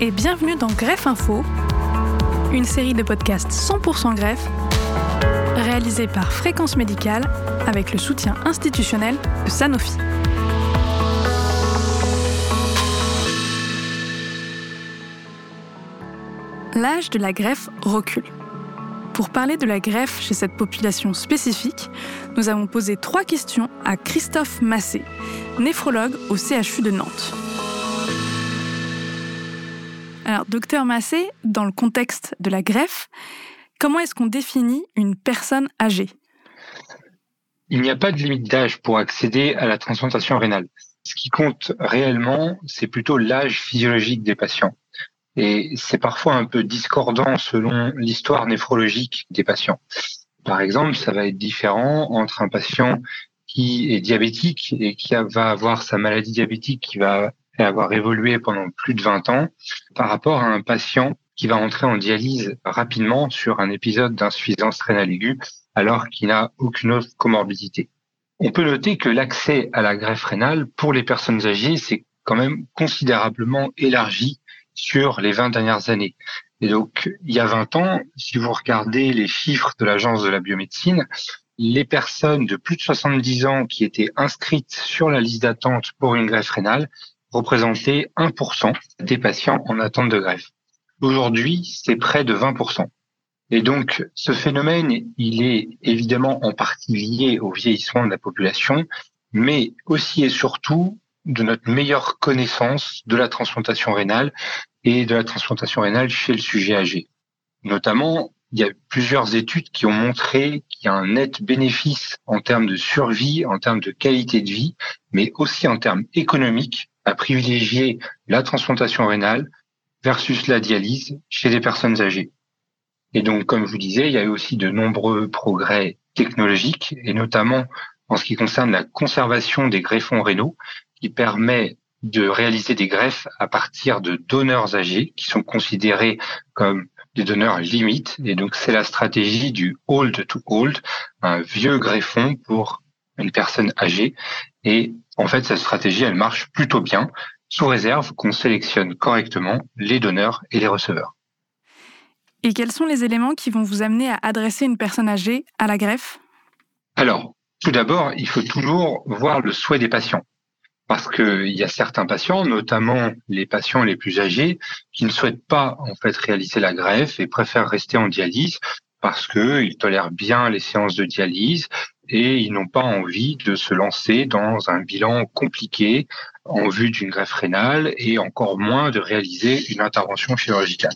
et bienvenue dans Greffe Info, une série de podcasts 100% greffe réalisée par Fréquence Médicale avec le soutien institutionnel de Sanofi. L'âge de la greffe recule. Pour parler de la greffe chez cette population spécifique, nous avons posé trois questions à Christophe Massé, néphrologue au CHU de Nantes. Alors, docteur Massé, dans le contexte de la greffe, comment est-ce qu'on définit une personne âgée? Il n'y a pas de limite d'âge pour accéder à la transplantation rénale. Ce qui compte réellement, c'est plutôt l'âge physiologique des patients. Et c'est parfois un peu discordant selon l'histoire néphrologique des patients. Par exemple, ça va être différent entre un patient qui est diabétique et qui va avoir sa maladie diabétique qui va avoir évolué pendant plus de 20 ans par rapport à un patient qui va entrer en dialyse rapidement sur un épisode d'insuffisance rénale aiguë alors qu'il n'a aucune autre comorbidité. On peut noter que l'accès à la greffe rénale pour les personnes âgées s'est quand même considérablement élargi sur les 20 dernières années. Et donc, il y a 20 ans, si vous regardez les chiffres de l'Agence de la biomédecine, les personnes de plus de 70 ans qui étaient inscrites sur la liste d'attente pour une greffe rénale représentaient 1% des patients en attente de greffe. Aujourd'hui, c'est près de 20%. Et donc, ce phénomène, il est évidemment en partie lié au vieillissement de la population, mais aussi et surtout de notre meilleure connaissance de la transplantation rénale et de la transplantation rénale chez le sujet âgé. Notamment, il y a plusieurs études qui ont montré qu'il y a un net bénéfice en termes de survie, en termes de qualité de vie, mais aussi en termes économiques à privilégier la transplantation rénale versus la dialyse chez les personnes âgées. Et donc, comme je vous disais, il y a eu aussi de nombreux progrès technologiques, et notamment en ce qui concerne la conservation des greffons rénaux, qui permet de réaliser des greffes à partir de donneurs âgés qui sont considérés comme des donneurs limites. Et donc, c'est la stratégie du hold to hold, un vieux greffon pour une personne âgée. Et en fait, cette stratégie, elle marche plutôt bien, sous réserve qu'on sélectionne correctement les donneurs et les receveurs. Et quels sont les éléments qui vont vous amener à adresser une personne âgée à la greffe? Alors, tout d'abord, il faut toujours voir le souhait des patients parce qu'il y a certains patients, notamment les patients les plus âgés, qui ne souhaitent pas en fait réaliser la greffe et préfèrent rester en dialyse parce qu'ils tolèrent bien les séances de dialyse et ils n'ont pas envie de se lancer dans un bilan compliqué en vue d'une greffe rénale et encore moins de réaliser une intervention chirurgicale.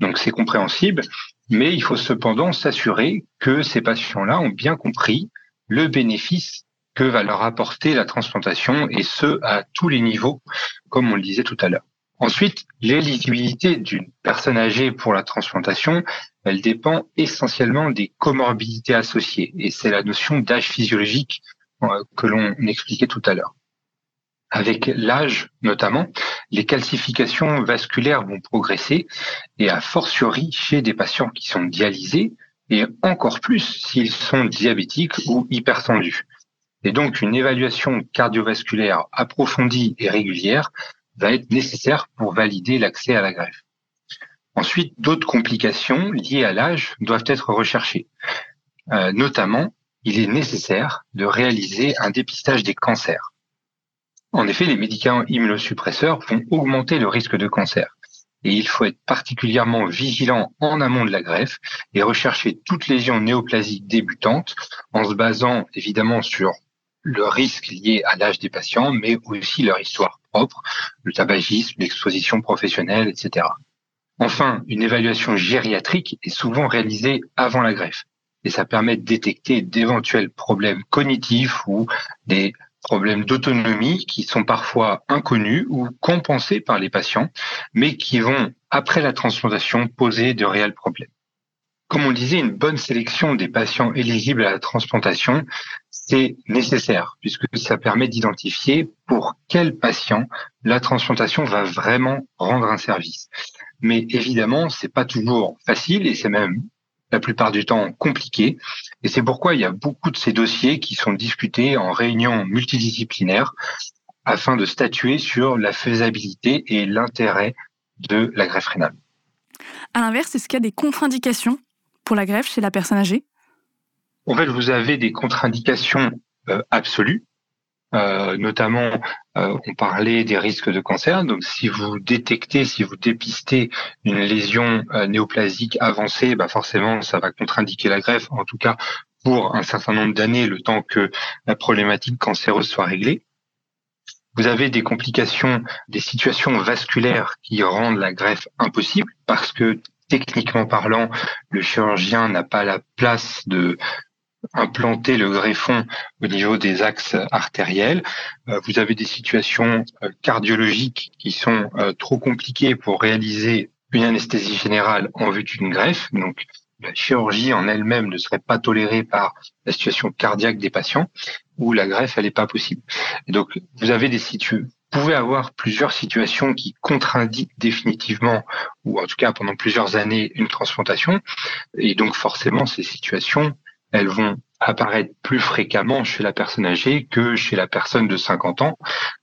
Donc c'est compréhensible, mais il faut cependant s'assurer que ces patients-là ont bien compris le bénéfice que va leur apporter la transplantation et ce à tous les niveaux, comme on le disait tout à l'heure. Ensuite, l'éligibilité d'une personne âgée pour la transplantation, elle dépend essentiellement des comorbidités associées et c'est la notion d'âge physiologique euh, que l'on expliquait tout à l'heure. Avec l'âge notamment, les calcifications vasculaires vont progresser et a fortiori chez des patients qui sont dialysés et encore plus s'ils sont diabétiques ou hypertendus. Et donc, une évaluation cardiovasculaire approfondie et régulière va être nécessaire pour valider l'accès à la greffe. Ensuite, d'autres complications liées à l'âge doivent être recherchées. Euh, notamment, il est nécessaire de réaliser un dépistage des cancers. En effet, les médicaments immunosuppresseurs vont augmenter le risque de cancer. Et il faut être particulièrement vigilant en amont de la greffe et rechercher toute lésion néoplasique débutante en se basant évidemment sur le risque lié à l'âge des patients, mais aussi leur histoire propre, le tabagisme, l'exposition professionnelle, etc. Enfin, une évaluation gériatrique est souvent réalisée avant la greffe et ça permet de détecter d'éventuels problèmes cognitifs ou des problèmes d'autonomie qui sont parfois inconnus ou compensés par les patients, mais qui vont, après la transplantation, poser de réels problèmes. Comme on disait, une bonne sélection des patients éligibles à la transplantation, c'est nécessaire puisque ça permet d'identifier pour quel patient la transplantation va vraiment rendre un service. Mais évidemment, c'est pas toujours facile et c'est même la plupart du temps compliqué. Et c'est pourquoi il y a beaucoup de ces dossiers qui sont discutés en réunion multidisciplinaire afin de statuer sur la faisabilité et l'intérêt de la greffe rénale. À l'inverse, est-ce qu'il y a des contre-indications pour la greffe chez la personne âgée? En fait, vous avez des contre-indications euh, absolues. Euh, notamment, euh, on parlait des risques de cancer. Donc, si vous détectez, si vous dépistez une lésion néoplasique avancée, bah forcément, ça va contre-indiquer la greffe. En tout cas, pour un certain nombre d'années, le temps que la problématique cancéreuse soit réglée. Vous avez des complications, des situations vasculaires qui rendent la greffe impossible parce que techniquement parlant, le chirurgien n'a pas la place de implanter le greffon au niveau des axes artériels. Euh, vous avez des situations euh, cardiologiques qui sont euh, trop compliquées pour réaliser une anesthésie générale en vue d'une greffe. La chirurgie en elle-même ne serait pas tolérée par la situation cardiaque des patients, ou la greffe, elle n'est pas possible. Donc, vous avez des situations, pouvez avoir plusieurs situations qui contre-indiquent définitivement, ou en tout cas pendant plusieurs années, une transplantation. Et donc, forcément, ces situations, elles vont apparaître plus fréquemment chez la personne âgée que chez la personne de 50 ans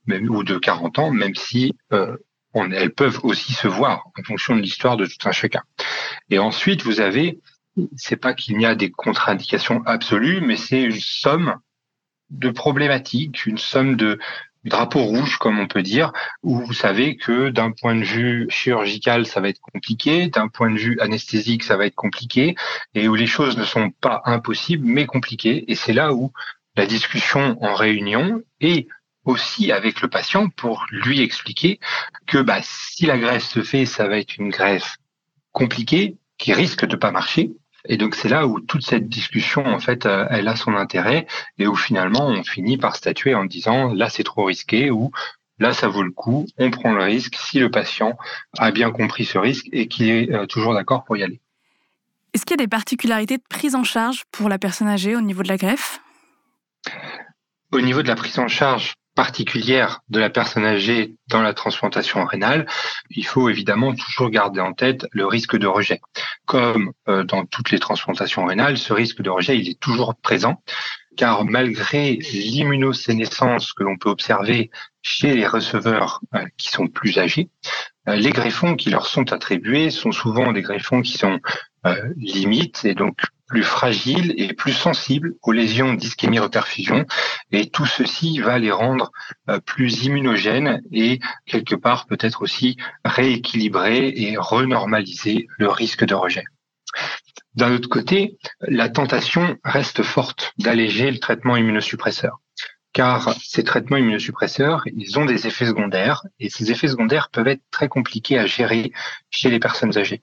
même, ou de 40 ans, même si euh, elles peuvent aussi se voir en fonction de l'histoire de tout un chacun. Et ensuite, vous avez c'est pas qu'il n'y a des contre-indications absolues, mais c'est une somme de problématiques, une somme de drapeaux rouges, comme on peut dire, où vous savez que d'un point de vue chirurgical, ça va être compliqué, d'un point de vue anesthésique, ça va être compliqué, et où les choses ne sont pas impossibles, mais compliquées. Et c'est là où la discussion en réunion et aussi avec le patient pour lui expliquer que bah, si la greffe se fait, ça va être une greffe compliquée qui risque de pas marcher, et donc c'est là où toute cette discussion, en fait, euh, elle a son intérêt et où finalement on finit par statuer en disant là c'est trop risqué ou là ça vaut le coup, on prend le risque si le patient a bien compris ce risque et qu'il est euh, toujours d'accord pour y aller. Est-ce qu'il y a des particularités de prise en charge pour la personne âgée au niveau de la greffe? Au niveau de la prise en charge, particulière de la personne âgée dans la transplantation rénale, il faut évidemment toujours garder en tête le risque de rejet. Comme euh, dans toutes les transplantations rénales, ce risque de rejet, il est toujours présent, car malgré l'immunosénescence que l'on peut observer chez les receveurs euh, qui sont plus âgés, euh, les greffons qui leur sont attribués sont souvent des greffons qui sont limites et donc plus fragile et plus sensible aux lésions d'ischémie-reperfusion. Et tout ceci va les rendre euh, plus immunogènes et quelque part peut-être aussi rééquilibrer et renormaliser le risque de rejet. D'un autre côté, la tentation reste forte d'alléger le traitement immunosuppresseur car ces traitements immunosuppresseurs, ils ont des effets secondaires et ces effets secondaires peuvent être très compliqués à gérer chez les personnes âgées.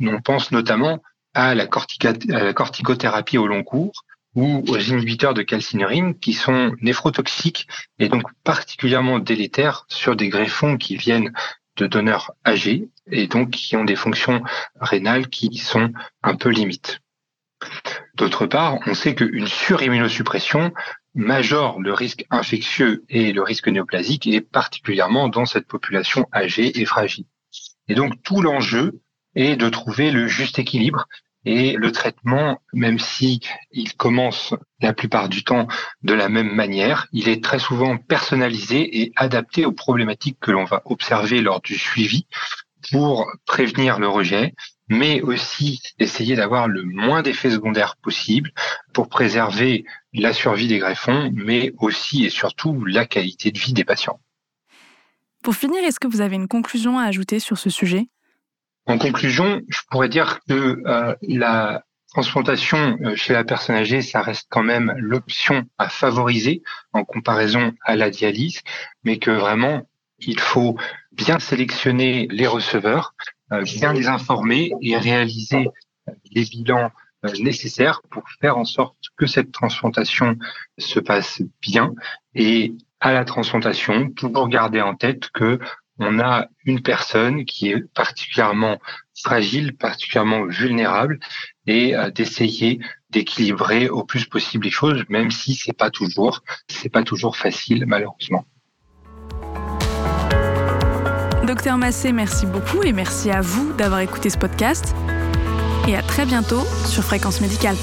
On pense notamment à la, corticothérapie au long cours ou aux inhibiteurs de calcinurine qui sont néphrotoxiques et donc particulièrement délétères sur des greffons qui viennent de donneurs âgés et donc qui ont des fonctions rénales qui sont un peu limites. D'autre part, on sait qu'une surimmunosuppression majore le risque infectieux et le risque néoplasique et particulièrement dans cette population âgée et fragile. Et donc tout l'enjeu est de trouver le juste équilibre et le traitement, même si il commence la plupart du temps de la même manière, il est très souvent personnalisé et adapté aux problématiques que l'on va observer lors du suivi pour prévenir le rejet, mais aussi essayer d'avoir le moins d'effets secondaires possible pour préserver la survie des greffons, mais aussi et surtout la qualité de vie des patients. Pour finir, est-ce que vous avez une conclusion à ajouter sur ce sujet? En conclusion, je pourrais dire que euh, la transplantation euh, chez la personne âgée, ça reste quand même l'option à favoriser en comparaison à la dialyse, mais que vraiment, il faut bien sélectionner les receveurs, euh, bien les informer et réaliser les bilans nécessaires pour faire en sorte que cette transplantation se passe bien. Et à la transplantation, toujours garder en tête que on a une personne qui est particulièrement fragile, particulièrement vulnérable, et euh, d'essayer d'équilibrer au plus possible les choses, même si c'est pas toujours, pas toujours facile malheureusement. Docteur Massé, merci beaucoup et merci à vous d'avoir écouté ce podcast. Et à très bientôt sur Fréquence Médicale.